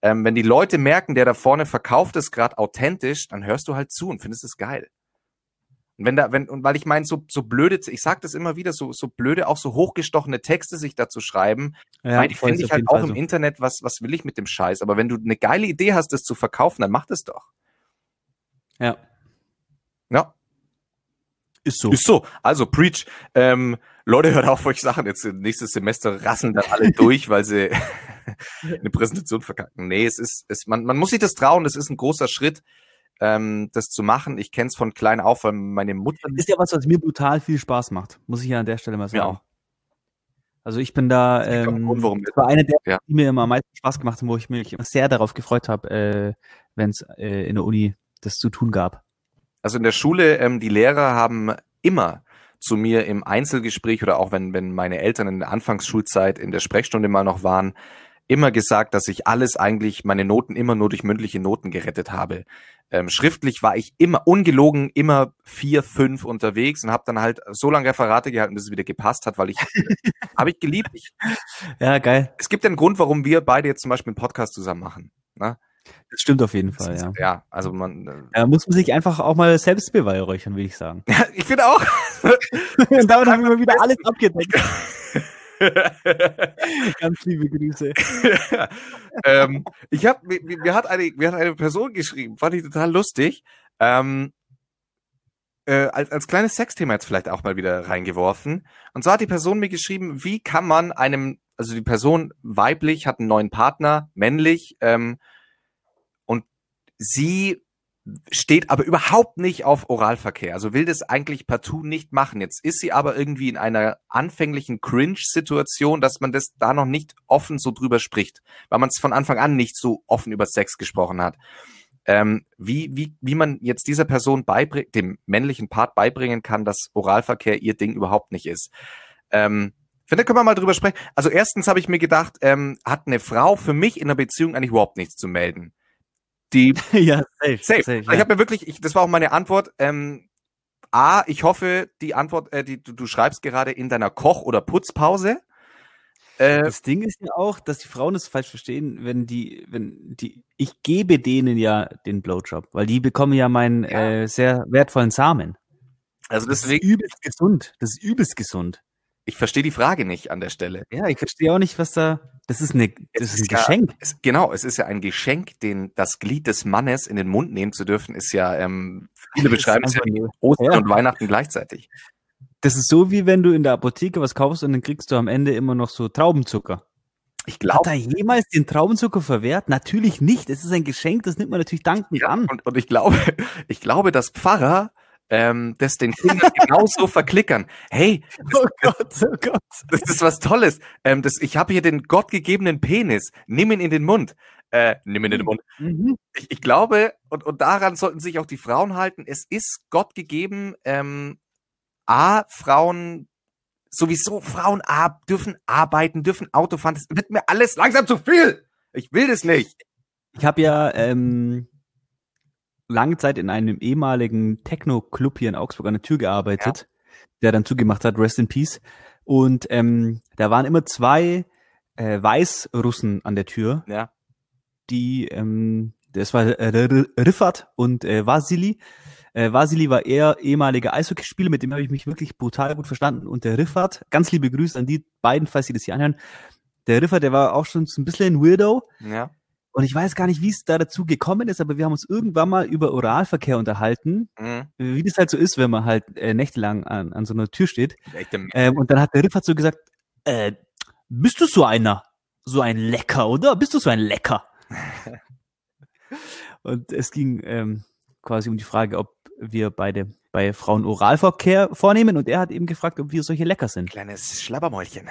ähm, wenn die Leute merken, der da vorne verkauft es gerade authentisch, dann hörst du halt zu und findest es geil. Und wenn da, wenn, und weil ich meine, so, so blöde, ich sag das immer wieder, so, so blöde, auch so hochgestochene Texte sich dazu schreiben, Ja, weil die finde ich halt auch Fall im so. Internet, was, was will ich mit dem Scheiß? Aber wenn du eine geile Idee hast, das zu verkaufen, dann mach das doch. Ja, Ja, ist so. ist so. Also, Preach. Ähm, Leute, hört auf, euch Sachen. Jetzt nächstes Semester rasseln dann alle durch, weil sie eine Präsentation verkacken. Nee, es ist, es, man, man muss sich das trauen, das ist ein großer Schritt, ähm, das zu machen. Ich kenne es von klein auf, weil meine Mutter Ist ja was, was mir brutal viel Spaß macht, muss ich ja an der Stelle mal sagen. auch. Also ich bin da, ähm, Grund, warum war eine der, Ja. die mir immer am meisten Spaß gemacht haben, wo ich mich immer sehr darauf gefreut habe, äh, wenn es äh, in der Uni das zu tun gab. Also in der Schule, ähm, die Lehrer haben immer zu mir im Einzelgespräch oder auch wenn, wenn meine Eltern in der Anfangsschulzeit in der Sprechstunde mal noch waren, immer gesagt, dass ich alles eigentlich, meine Noten immer nur durch mündliche Noten gerettet habe. Ähm, schriftlich war ich immer, ungelogen, immer vier, fünf unterwegs und habe dann halt so lange Referate gehalten, bis es wieder gepasst hat, weil ich, habe ich geliebt. Ich, Ja, geil. es gibt einen Grund, warum wir beide jetzt zum Beispiel einen Podcast zusammen machen. Ne? Das stimmt auf jeden Fall, ist- ja. ja, also man, äh, Da muss man sich einfach auch mal selbst beweihräuchern, will ich sagen. ich finde auch. Und damit haben wir wieder alles abgedeckt. Ganz liebe Grüße. ähm, ich habe mir, mir hat eine mir hat eine Person geschrieben, fand ich total lustig. Ähm, äh, als, als kleines Sexthema jetzt vielleicht auch mal wieder reingeworfen. Und so hat die Person mir geschrieben, wie kann man einem, also die Person weiblich hat einen neuen Partner, männlich, ähm, und sie steht aber überhaupt nicht auf Oralverkehr, also will das eigentlich partout nicht machen. Jetzt ist sie aber irgendwie in einer anfänglichen Cringe-Situation, dass man das da noch nicht offen so drüber spricht, weil man es von Anfang an nicht so offen über Sex gesprochen hat. Ähm, wie, wie, wie man jetzt dieser Person beibringt, dem männlichen Part beibringen kann, dass Oralverkehr ihr Ding überhaupt nicht ist. Ähm, finde, können wir mal drüber sprechen. Also erstens habe ich mir gedacht, ähm, hat eine Frau für mich in einer Beziehung eigentlich überhaupt nichts zu melden. Die ja, safe. Safe. ja. Ich habe mir wirklich, ich, das war auch meine Antwort. Ähm, A, ich hoffe, die Antwort, äh, die du, du schreibst gerade in deiner Koch- oder Putzpause. Äh, Das Ding ist ja auch, dass die Frauen es falsch verstehen, wenn die, wenn die, ich gebe denen ja den Blowjob, weil die bekommen ja meinen Ja. äh, sehr wertvollen Samen. also Das ist deswegen, übelst gesund. Das ist übelst gesund. ich verstehe die Frage nicht an der Stelle. Ja, ich verstehe auch nicht, was da. Das ist eine, das ist ein ja- Geschenk. Es, genau, es ist ja ein Geschenk, den das Glied des Mannes in den Mund nehmen zu dürfen, ist ja, ähm, viele Das ist beschreiben es ja wie Ostern Ja. und Weihnachten gleichzeitig. Das ist so, wie wenn du in der Apotheke was kaufst und dann kriegst du am Ende immer noch so Traubenzucker. Ich Hat glaube, er jemals den Traubenzucker verwehrt? Natürlich nicht. Es ist ein Geschenk, das nimmt man natürlich dankend ja, an. und, und ich glaube, ich glaube, dass Pfarrer ähm, das den Kindern genauso verklickern. Hey, Oh Gott, oh Gott. Das ist was Tolles. Ähm, das, ich habe hier den gottgegebenen Penis. Nimm ihn in den Mund. Äh, nimm ihn in den Mund. Mhm. Ich, ich glaube, und, und daran sollten sich auch die Frauen halten, es ist Gott gegeben, ähm, A, Frauen, sowieso Frauen A, dürfen arbeiten, dürfen Auto fahren. Das wird mir alles langsam zu viel. Ich will das nicht. Ich habe ja ähm, lange Zeit in einem ehemaligen Techno-Club hier in Augsburg an der Tür gearbeitet, der dann zugemacht hat, Rest in Peace. Und ähm, da waren immer zwei äh, Weißrussen an der Tür, Ja. die, ähm, das war äh, Riffat und äh, Vasili. Äh, Vasili war eher ehemaliger Eishockeyspieler, mit dem habe ich mich wirklich brutal gut verstanden. Und der Riffat, ganz liebe Grüße an die beiden, falls sie das hier anhören. Der Riffat, der war auch schon so ein bisschen ein Weirdo. Ja. Und ich weiß gar nicht, wie es da dazu gekommen ist, aber wir haben uns irgendwann mal über Oralverkehr unterhalten, Mhm. wie das halt so ist, wenn man halt äh, nächtelang an, an so einer Tür steht. Ähm, und dann hat der Riffat so gesagt, äh, bist du so einer? So ein Lecker, oder? Bist du so ein Lecker? und es ging ähm, quasi um die Frage, ob wir beide bei Frauen Oralverkehr vornehmen. Und er hat eben gefragt, ob wir solche Lecker sind. Kleines Schlabbermäulchen.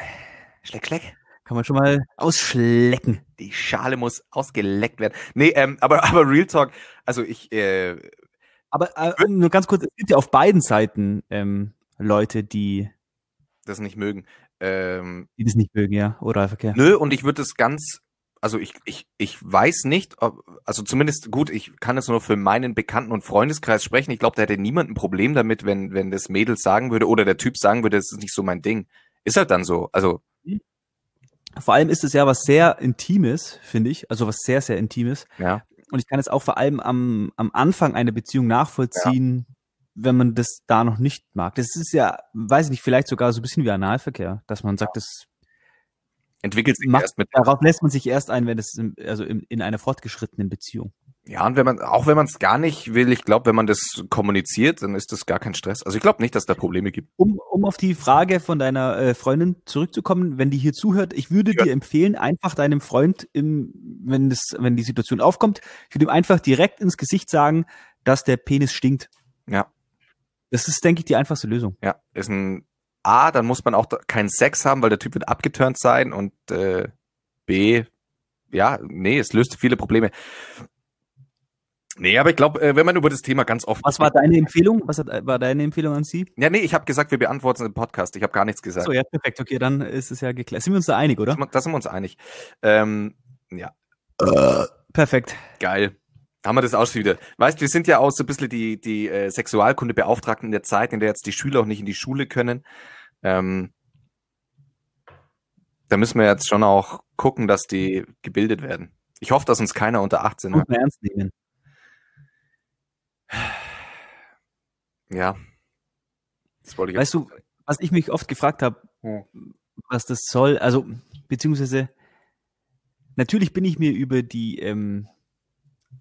Schleck, schleck. Kann man schon mal ausschlecken. Die Schale muss ausgeleckt werden. Nee, ähm, aber, aber Real Talk, also ich, äh, Aber äh, nur ganz kurz, es gibt ja auf beiden Seiten ähm, Leute, die, das nicht mögen. Ähm, die das nicht mögen, ja, Oralverkehr. Nö, und ich würde es ganz, also ich, ich, ich weiß nicht, ob, also zumindest gut, ich kann es nur für meinen Bekannten- und Freundeskreis sprechen. Ich glaube, da hätte niemand ein Problem damit, wenn, wenn das Mädel sagen würde oder der Typ sagen würde, das ist nicht so mein Ding. Ist halt dann so. Also, Vor allem ist es ja was sehr Intimes, finde ich, also was sehr, sehr Intimes. ja. Und ich kann es auch vor allem am, am Anfang einer Beziehung nachvollziehen, wenn man das da noch nicht mag. Das ist ja, weiß ich nicht, vielleicht sogar so ein bisschen wie Analverkehr, dass man sagt, das Entwickelt sich macht, erst mit. darauf lässt man sich erst ein, wenn es in, also in, in einer fortgeschrittenen Beziehung. Ja, und wenn man, auch wenn man es gar nicht will, ich glaube, wenn man das kommuniziert, dann ist das gar kein Stress. Also ich glaube nicht, dass da Probleme gibt. Um, um auf die Frage von deiner äh, Freundin zurückzukommen, wenn die hier zuhört, ich würde Ja. dir empfehlen, einfach deinem Freund, im, wenn, das, wenn die Situation aufkommt, ich würde ihm einfach direkt ins Gesicht sagen, dass der Penis stinkt. Ja. Das ist, denke ich, die einfachste Lösung. Ja, ist ein A, dann muss man auch keinen Sex haben, weil der Typ wird abgeturnt sein und äh, B, ja, nee, es löst viele Probleme. Nee, aber ich glaube, äh, wenn man über das Thema ganz offen. Was war deine Empfehlung? Was hat, war deine Empfehlung an sie? Ja, nee, ich habe gesagt, wir beantworten im Podcast. Ich habe gar nichts gesagt. So, ja, perfekt. Okay, dann ist es ja geklärt. Sind wir uns da einig, oder? Da sind wir uns einig. Ähm, ja, Perfekt. geil. Haben wir das auch schon wieder. Weißt, wir sind ja auch so ein bisschen die, die äh, Sexualkundebeauftragten in der Zeit, in der jetzt die Schüler auch nicht in die Schule können. Ähm, da müssen wir jetzt schon auch gucken, dass die gebildet werden. Ich hoffe, dass uns keiner unter 18 Muss hat. man ernst nehmen. Ja. Das wollte ich Weißt du, was ich mich oft gefragt habe, Hm. was das soll, also beziehungsweise natürlich bin ich mir über die ähm,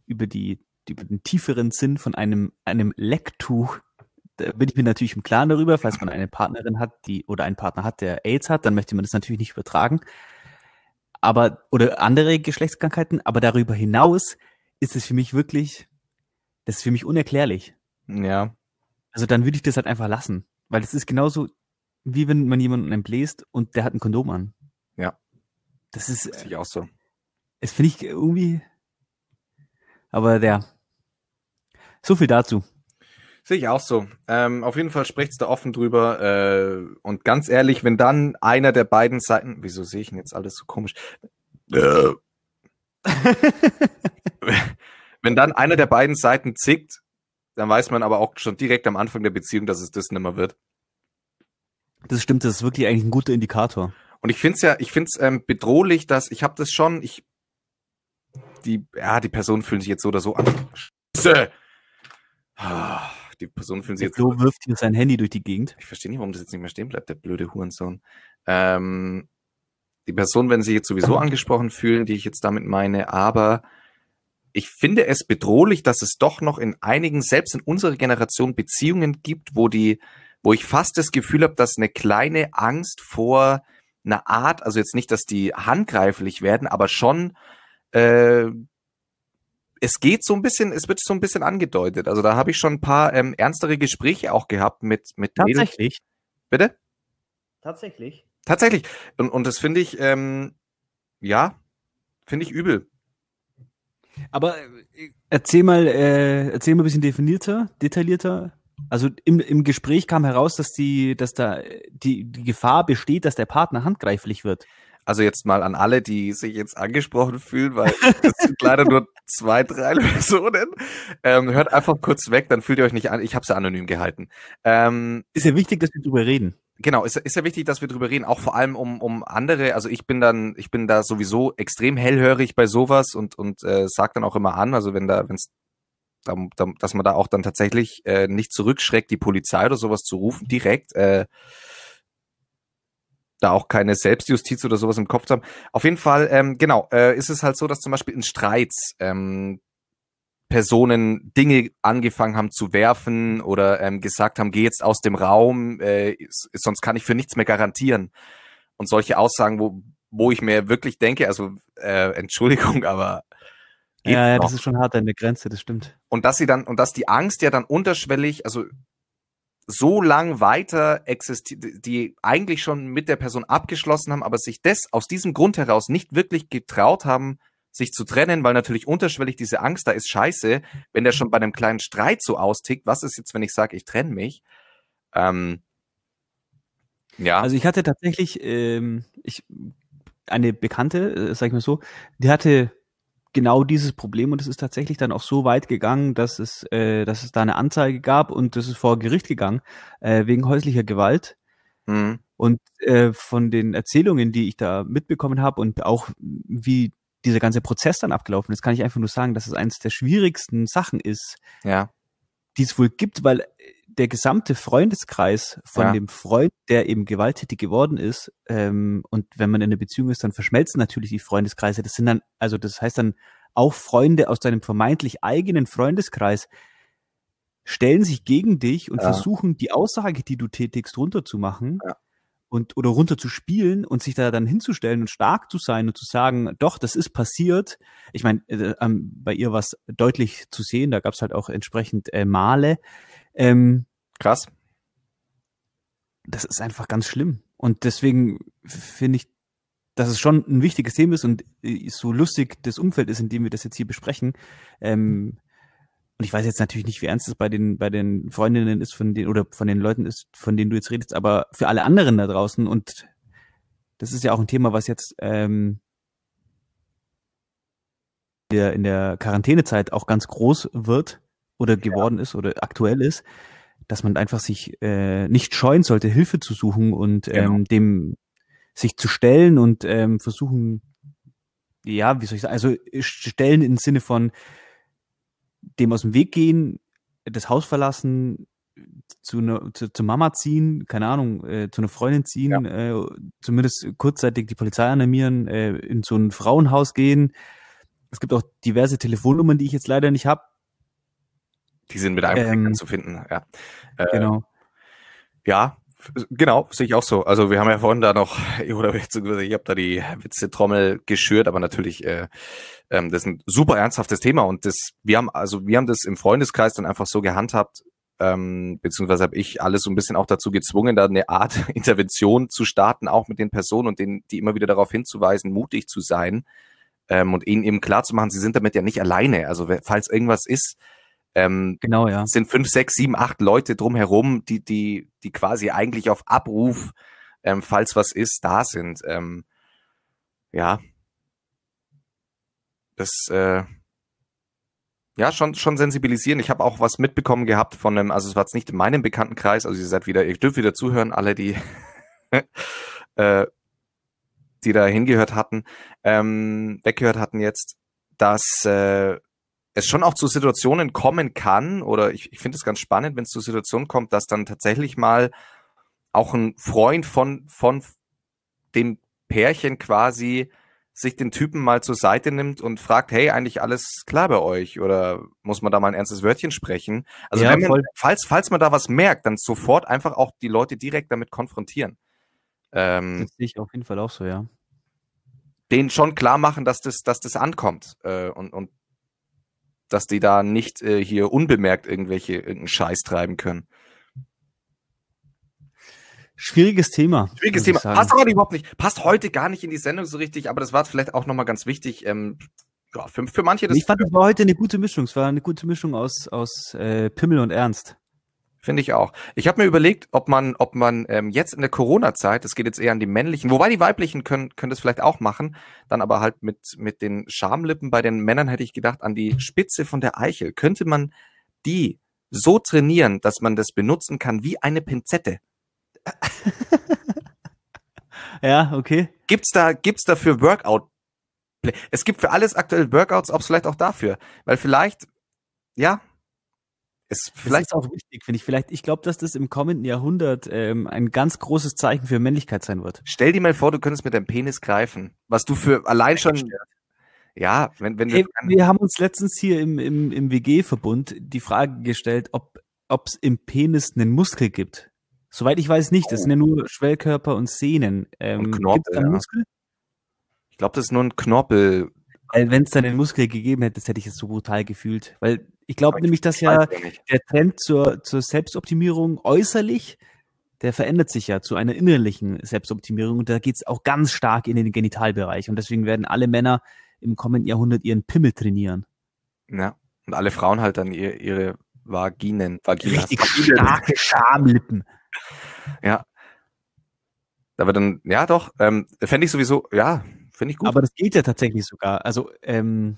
über die über den tieferen Sinn von einem einem Lecktuch da bin ich mir natürlich im Klaren darüber, falls man eine Partnerin hat, die oder einen Partner hat, der AIDS hat, dann möchte man das natürlich nicht übertragen. Aber oder andere Geschlechtskrankheiten, aber darüber hinaus ist es für mich wirklich das ist für mich unerklärlich. Ja. Also dann würde ich das halt einfach lassen. Weil es ist genauso, wie wenn man jemanden entbläst und der hat ein Kondom an. Ja. Das ist, Sehe ich auch so. das finde ich irgendwie. Aber der. So viel dazu. Sehe ich auch so. Ähm, auf jeden Fall sprecht's da offen drüber. Äh, und ganz ehrlich, wenn dann einer der beiden Seiten, wieso sehe ich denn jetzt alles so komisch? Äh, wenn dann einer der beiden Seiten zickt, dann weiß man aber auch schon direkt am Anfang der Beziehung, dass es das nimmer wird. Das stimmt, das ist wirklich eigentlich ein guter Indikator. Und ich find's ja, ich find's ähm, bedrohlich, dass ich habe das schon, ich die ja, die Personen fühlen sich jetzt so oder so an. Scheiße. Die Personen fühlen sich jetzt Flo wirft hier sein Handy durch die Gegend. ich verstehe nicht, warum das jetzt nicht mehr stehen bleibt, der blöde Hurensohn. Ähm, die Personen werden sich jetzt sowieso angesprochen fühlen, die ich jetzt damit meine, aber ich finde es bedrohlich, dass es doch noch in einigen, selbst in unserer Generation, Beziehungen gibt, wo die, wo ich fast das Gefühl habe, dass eine kleine Angst vor einer Art, also jetzt nicht, dass die handgreiflich werden, aber schon äh, es geht so ein bisschen, es wird so ein bisschen angedeutet. Also da habe ich schon ein paar ähm, ernstere Gespräche auch gehabt mit mit Mädels. Tatsächlich. Bitte? Tatsächlich. Tatsächlich. Und, und das finde ich, ähm, ja, finde ich übel. Aber äh, erzähl mal, äh, erzähl mal ein bisschen definierter, detaillierter. Also im, im Gespräch kam heraus, dass die, dass da die, die Gefahr besteht, dass der Partner handgreiflich wird. Also jetzt mal an alle, die sich jetzt angesprochen fühlen, weil es sind leider nur zwei, drei Personen. Ähm, hört einfach kurz weg, dann fühlt ihr euch nicht an. Ich habe es ja anonym gehalten. Ähm, Ist ja wichtig, dass wir drüber reden. Genau, ist, ist ja wichtig, dass wir drüber reden, auch vor allem um, um andere. Also ich bin dann, ich bin da sowieso extrem hellhörig bei sowas und, und äh, sag dann auch immer an, also wenn da, wenn's da, da, dass man da auch dann tatsächlich äh, nicht zurückschreckt, die Polizei oder sowas zu rufen, direkt, äh, da auch keine Selbstjustiz oder sowas im Kopf zu haben. Auf jeden Fall, ähm, genau, äh, ist es halt so, dass zum Beispiel in Streits ähm, Personen Dinge angefangen haben zu werfen oder ähm, gesagt haben, geh jetzt aus dem Raum, äh, sonst kann ich für nichts mehr garantieren. Und solche Aussagen, wo, wo ich mir wirklich denke, also äh, Entschuldigung, aber ja, ja, noch? das ist schon hart an der Grenze, das stimmt. und dass sie dann und dass die Angst ja dann unterschwellig, also so lang weiter existiert, die eigentlich schon mit der Person abgeschlossen haben, aber sich das aus diesem Grund heraus nicht wirklich getraut haben, sich zu trennen, weil natürlich unterschwellig diese Angst da ist scheiße, wenn der schon bei einem kleinen Streit so austickt, was ist jetzt, wenn ich sage, ich trenne mich? Ähm, ja, Also ich hatte tatsächlich, ähm, ich, eine Bekannte, äh, sag ich mal so, die hatte genau dieses Problem und es ist tatsächlich dann auch so weit gegangen, dass es, äh, dass es da eine Anzeige gab und das ist vor Gericht gegangen äh, wegen häuslicher Gewalt. hm, Und äh, von den Erzählungen, die ich da mitbekommen habe und auch wie dieser ganze Prozess dann abgelaufen ist, kann ich einfach nur sagen, dass es eines der schwierigsten Sachen ist, ja, die es wohl gibt, weil äh, der gesamte Freundeskreis von Ja. dem Freund, der eben gewalttätig geworden ist, ähm, und wenn man in einer Beziehung ist, dann verschmelzen natürlich die Freundeskreise. Das sind dann, also das heißt dann auch Freunde aus deinem vermeintlich eigenen Freundeskreis stellen sich gegen dich und Ja. versuchen, die Aussage, die du tätigst, runterzumachen Ja. Und oder runterzuspielen und sich da dann hinzustellen und stark zu sein und zu sagen, doch, das ist passiert. Ich meine, äh, ähm, bei ihr war es deutlich zu sehen, da gab es halt auch entsprechend äh, Male. Ähm, Krass. das ist einfach ganz schlimm. Und deswegen finde ich, dass es schon ein wichtiges Thema ist und äh, so lustig das Umfeld ist, in dem wir das jetzt hier besprechen. Ähm, und ich weiß jetzt natürlich nicht, wie ernst es bei den, bei den Freundinnen ist, von denen, oder von den Leuten ist, von denen du jetzt redest, aber für alle anderen da draußen und das ist ja auch ein Thema, was jetzt ähm, der, in der Quarantänezeit auch ganz groß wird oder geworden ist oder aktuell ist, dass man einfach sich äh, nicht scheuen sollte, Hilfe zu suchen und Genau. ähm, dem sich zu stellen und ähm, versuchen, ja, wie soll ich sagen, also stellen im Sinne von dem aus dem Weg gehen, das Haus verlassen, zu einer zu, zu Mama ziehen, keine Ahnung, äh, zu einer Freundin ziehen, äh, zumindest kurzzeitig die Polizei animieren, äh, in so ein Frauenhaus gehen. Es gibt auch diverse Telefonnummern, die ich jetzt leider nicht habe. Die sind mit einem Klick Ähm, zu finden, ja. Äh, Genau. Ja, genau, sehe ich auch so. Also wir haben ja vorhin da noch, oder ich habe da die Witze-Trommel geschürt, aber natürlich, äh, ähm, das ist ein super ernsthaftes Thema und das, wir haben, also wir haben das im Freundeskreis dann einfach so gehandhabt, ähm, beziehungsweise habe ich alles so ein bisschen auch dazu gezwungen, da eine Art Intervention zu starten, auch mit den Personen und denen, die immer wieder darauf hinzuweisen, mutig zu sein ähm, und ihnen eben klar zu machen, sie sind damit ja nicht alleine. Also falls irgendwas ist, ähm, Genau, ja. es sind fünf, sechs, sieben, acht Leute drumherum, die, die, die quasi eigentlich auf Abruf, ähm, falls was ist, da sind. Ähm, ja. Das, äh, ja, schon, schon sensibilisieren. Ich habe auch was mitbekommen gehabt von einem, also es war jetzt nicht in meinem Bekanntenkreis, also ihr seid wieder, ihr dürft wieder zuhören, alle, die, äh, die da hingehört hatten, ähm, weggehört hatten jetzt, dass äh, es schon auch zu Situationen kommen kann, oder ich, ich finde es ganz spannend, wenn es zu Situationen kommt, dass dann tatsächlich mal auch ein Freund von, von dem Pärchen quasi sich den Typen mal zur Seite nimmt und fragt, hey, eigentlich alles klar bei euch? Oder muss man da mal ein ernstes Wörtchen sprechen? Also Ja, wenn man, falls, falls man da was merkt, dann sofort einfach auch die Leute direkt damit konfrontieren. Ähm, Das sehe ich auf jeden Fall auch so, ja. denen schon klar machen, dass das, dass das ankommt äh, und, und dass die da nicht äh, hier unbemerkt irgendwelche irgendeinen Scheiß treiben können. Schwieriges Thema. Schwieriges Thema. Passt heute überhaupt nicht. Passt heute gar nicht in die Sendung so richtig, aber das war vielleicht auch nochmal ganz wichtig. Ähm, ja, für, für manche das ich fand, das war heute eine gute Mischung. Es war eine gute Mischung aus, aus äh, Pimmel und Ernst. Finde ich auch. Ich habe mir überlegt, ob man, ob man ähm, jetzt in der Corona-Zeit, das geht jetzt eher an die männlichen, wobei die weiblichen können, können das vielleicht auch machen, dann aber halt mit, mit den Schamlippen. Bei den Männern hätte ich gedacht, an die Spitze von der Eichel. Könnte man die so trainieren, dass man das benutzen kann wie eine Pinzette? Ja, okay. Gibt's da, gibt's dafür Workout? Es gibt für alles aktuell Workouts, ob es vielleicht auch dafür, weil vielleicht, ja, es Vielleicht ist auch wichtig, finde ich. Vielleicht, ich glaube, dass das im kommenden Jahrhundert ähm, ein ganz großes Zeichen für Männlichkeit sein wird. Stell dir mal vor, du könntest mit deinem Penis greifen. Was du für allein schon. Ja, wenn, wenn Hey, das wir haben uns letztens hier im, im, im WG-Verbund die Frage gestellt, ob es im Penis einen Muskel gibt. Soweit ich weiß nicht. Das sind ja nur Schwellkörper und Sehnen. Ähm, Und Knorpel, gibt's da einen ja. Muskel? ich glaube, das ist nur ein Knorpel. Weil wenn es da einen Muskel gegeben hätte, das hätte ich jetzt so brutal gefühlt. Weil ich glaube nämlich, dass ja der Trend zur, zur Selbstoptimierung äußerlich, der verändert sich ja zu einer innerlichen Selbstoptimierung und da geht's auch ganz stark in den Genitalbereich und deswegen werden alle Männer im kommenden Jahrhundert ihren Pimmel trainieren. Ja. Und alle Frauen halt dann ihr, ihre Vaginen. Vaginas. Richtig starke Schamlippen. Ja. Da wird dann, ja doch, ähm, fände ich sowieso, ja, finde ich gut. Aber das gilt ja tatsächlich sogar. Also ähm,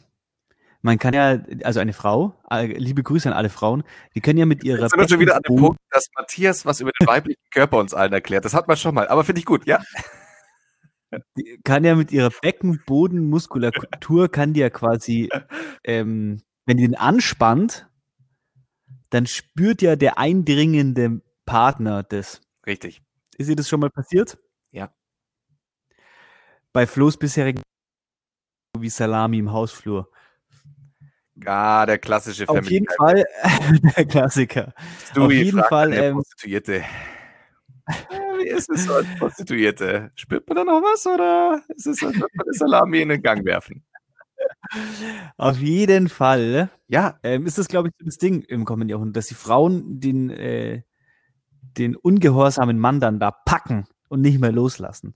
man kann ja, also eine Frau, äh, liebe Grüße an alle Frauen, die können ja mit ihrer Jetzt sind wir schon wieder an dem Punkt, dass Matthias was über den weiblichen Körper uns allen erklärt. Das hat man schon mal, aber finde ich gut, ja. die kann ja mit ihrer Beckenbodenmuskulatur kann die ja quasi, ähm, wenn die den anspannt, dann spürt ja der eindringende Partner das. Richtig. Ist dir das schon mal passiert? Ja. Bei Flo's bisherigen wie Salami im Hausflur. Ah, der klassische Auf jeden Fall, der Klassiker. Stewie Auf jeden Fall, ähm, Prostituierte. Wie ist es so als Prostituierte? Spürt man da noch was oder ist es, als würde man den Salami in den Gang werfen? Auf jeden Fall Ja, ähm, ist das, glaube ich, das Ding im kommenden Jahrhundert, dass die Frauen den, äh, den ungehorsamen Mann dann da packen und nicht mehr loslassen.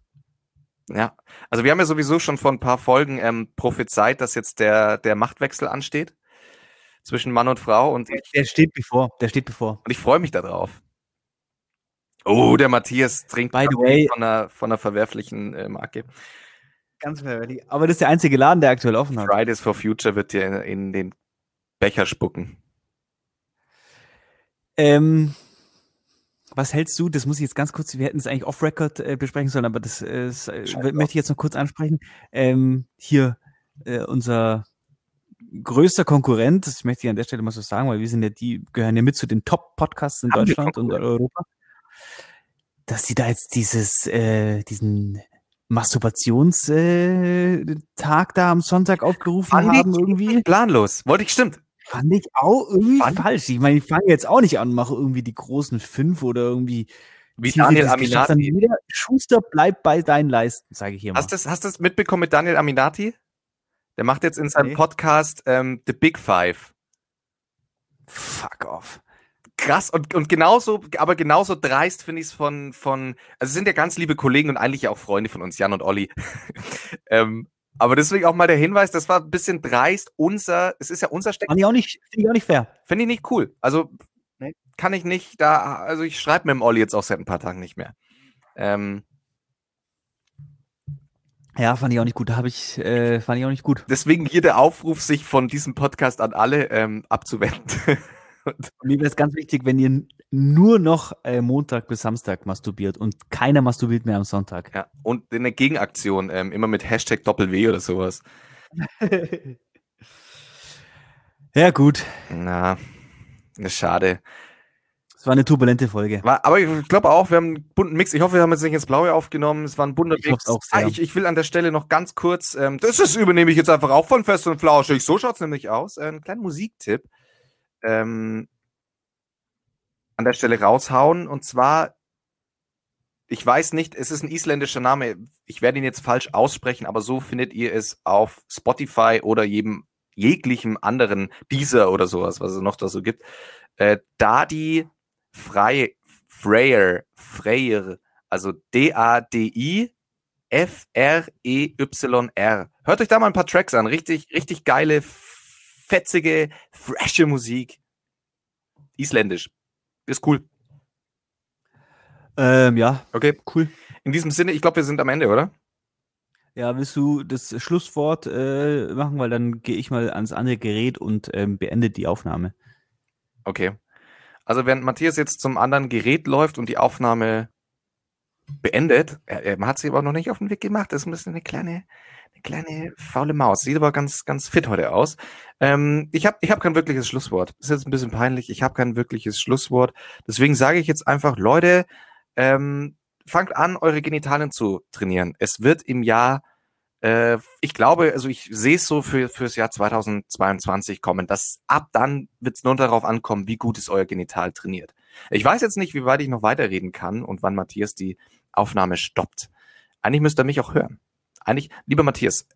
Ja. Also wir haben ja sowieso schon vor ein paar Folgen ähm, prophezeit, dass jetzt der, der Machtwechsel ansteht zwischen Mann und Frau und ich, Der steht bevor, der steht bevor. und ich freue mich darauf. Oh, der Matthias trinkt By the way- von einer, von einer verwerflichen äh, Marke. Ganz verwerflich. Aber das ist der einzige Laden, der aktuell offen hat. Fridays for Future wird dir in, in den Becher spucken. Ähm, was hältst du? Das muss ich jetzt ganz kurz, wir hätten es eigentlich off-Record äh, besprechen sollen, aber das äh, äh, möchte ich jetzt noch kurz ansprechen. Ähm, hier, äh, unser größter Konkurrent, das möchte ich an der Stelle mal so sagen, weil wir sind ja die, gehören ja mit zu den Top-Podcasts in Haben Deutschland und Europa, dass sie da jetzt dieses, äh, diesen Masturbationstag äh, da am Sonntag aufgerufen Fand ich haben irgendwie. Planlos. Wollte ich, stimmt. Fand ich auch irgendwie Fand- falsch. Ich meine, ich fange jetzt auch nicht an, mache irgendwie die großen fünf oder irgendwie. Wie Daniel. Aminati. Jeder Schuster bleibt bei deinen Leisten, sage ich hier mal. Hast du das, hast das mitbekommen mit Daniel Aminati? Der macht jetzt in seinem Nee. Podcast ähm, The Big Five. Fuck off. Krass und, und genauso, aber genauso dreist finde ich es von, von, also es sind ja ganz liebe Kollegen und eigentlich auch Freunde von uns, Jan und Olli. ähm, aber deswegen auch mal der Hinweis, das war ein bisschen dreist. Unser, es ist ja unser Steck, Fand ich auch nicht, finde ich auch nicht fair. finde ich nicht cool. Also Nee. kann ich nicht da, also ich schreibe mit dem Olli jetzt auch seit ein paar Tagen nicht mehr. Ähm, Ja, fand ich auch nicht gut. Da habe ich, äh, fand ich auch nicht gut. deswegen hier der Aufruf, sich von diesem Podcast an alle ähm, abzuwenden. Mir wäre es ganz wichtig, wenn ihr nur noch äh, Montag bis Samstag masturbiert und keiner masturbiert mehr am Sonntag. ja. Und in der Gegenaktion, ähm, immer mit Hashtag Doppel-W oder sowas. ja, gut. Na, schade. Es war eine turbulente Folge. War, aber ich glaube auch, wir haben einen bunten Mix. Ich hoffe, wir haben jetzt nicht ins Blaue aufgenommen. Es war ein bunter Ich Mix. auch sehr. Ah, ich, ich will an der Stelle noch ganz kurz, ähm, das ist übernehme ich jetzt einfach auch von Fest und Flauschig. So schaut's nämlich aus. Äh, einen kleinen Musiktipp. Ähm, an der Stelle raushauen. Und zwar, ich weiß nicht, es ist ein isländischer Name. Ich werde ihn jetzt falsch aussprechen, aber so findet ihr es auf Spotify oder jedem jeglichem anderen Deezer oder sowas, was es noch da so gibt. Äh, Dadi Frey, Freyer, Freyer, also D-A-D-I F-R-E-Y-R. Hört euch da mal ein paar Tracks an. Richtig, richtig geile, fetzige, frische Musik. Isländisch. Ist cool. Ähm, ja, Okay. cool. In diesem Sinne, ich glaube, wir sind am Ende, oder? Ja, willst du das Schlusswort äh, machen, weil dann gehe ich mal ans andere Gerät und ähm, beende die Aufnahme. Okay. Also während Matthias jetzt zum anderen Gerät läuft und die Aufnahme beendet, er, er hat sich aber noch nicht auf den Weg gemacht. Das ist ein bisschen eine kleine, eine kleine faule Maus. Sieht aber ganz, ganz fit heute aus. Ähm, ich habe ich hab kein wirkliches Schlusswort. Ist jetzt ein bisschen peinlich. Ich habe kein wirkliches Schlusswort. Deswegen sage ich jetzt einfach, Leute, ähm, fangt an, eure Genitalien zu trainieren. Es wird im Jahr äh, ich glaube, also ich sehe es so für fürs Jahr 2022 kommen, dass ab dann wird es nur darauf ankommen, wie gut ist euer Genital trainiert. Ich weiß jetzt nicht, wie weit ich noch weiterreden kann und wann Matthias die Aufnahme stoppt. Eigentlich müsste er mich auch hören. Eigentlich, lieber Matthias,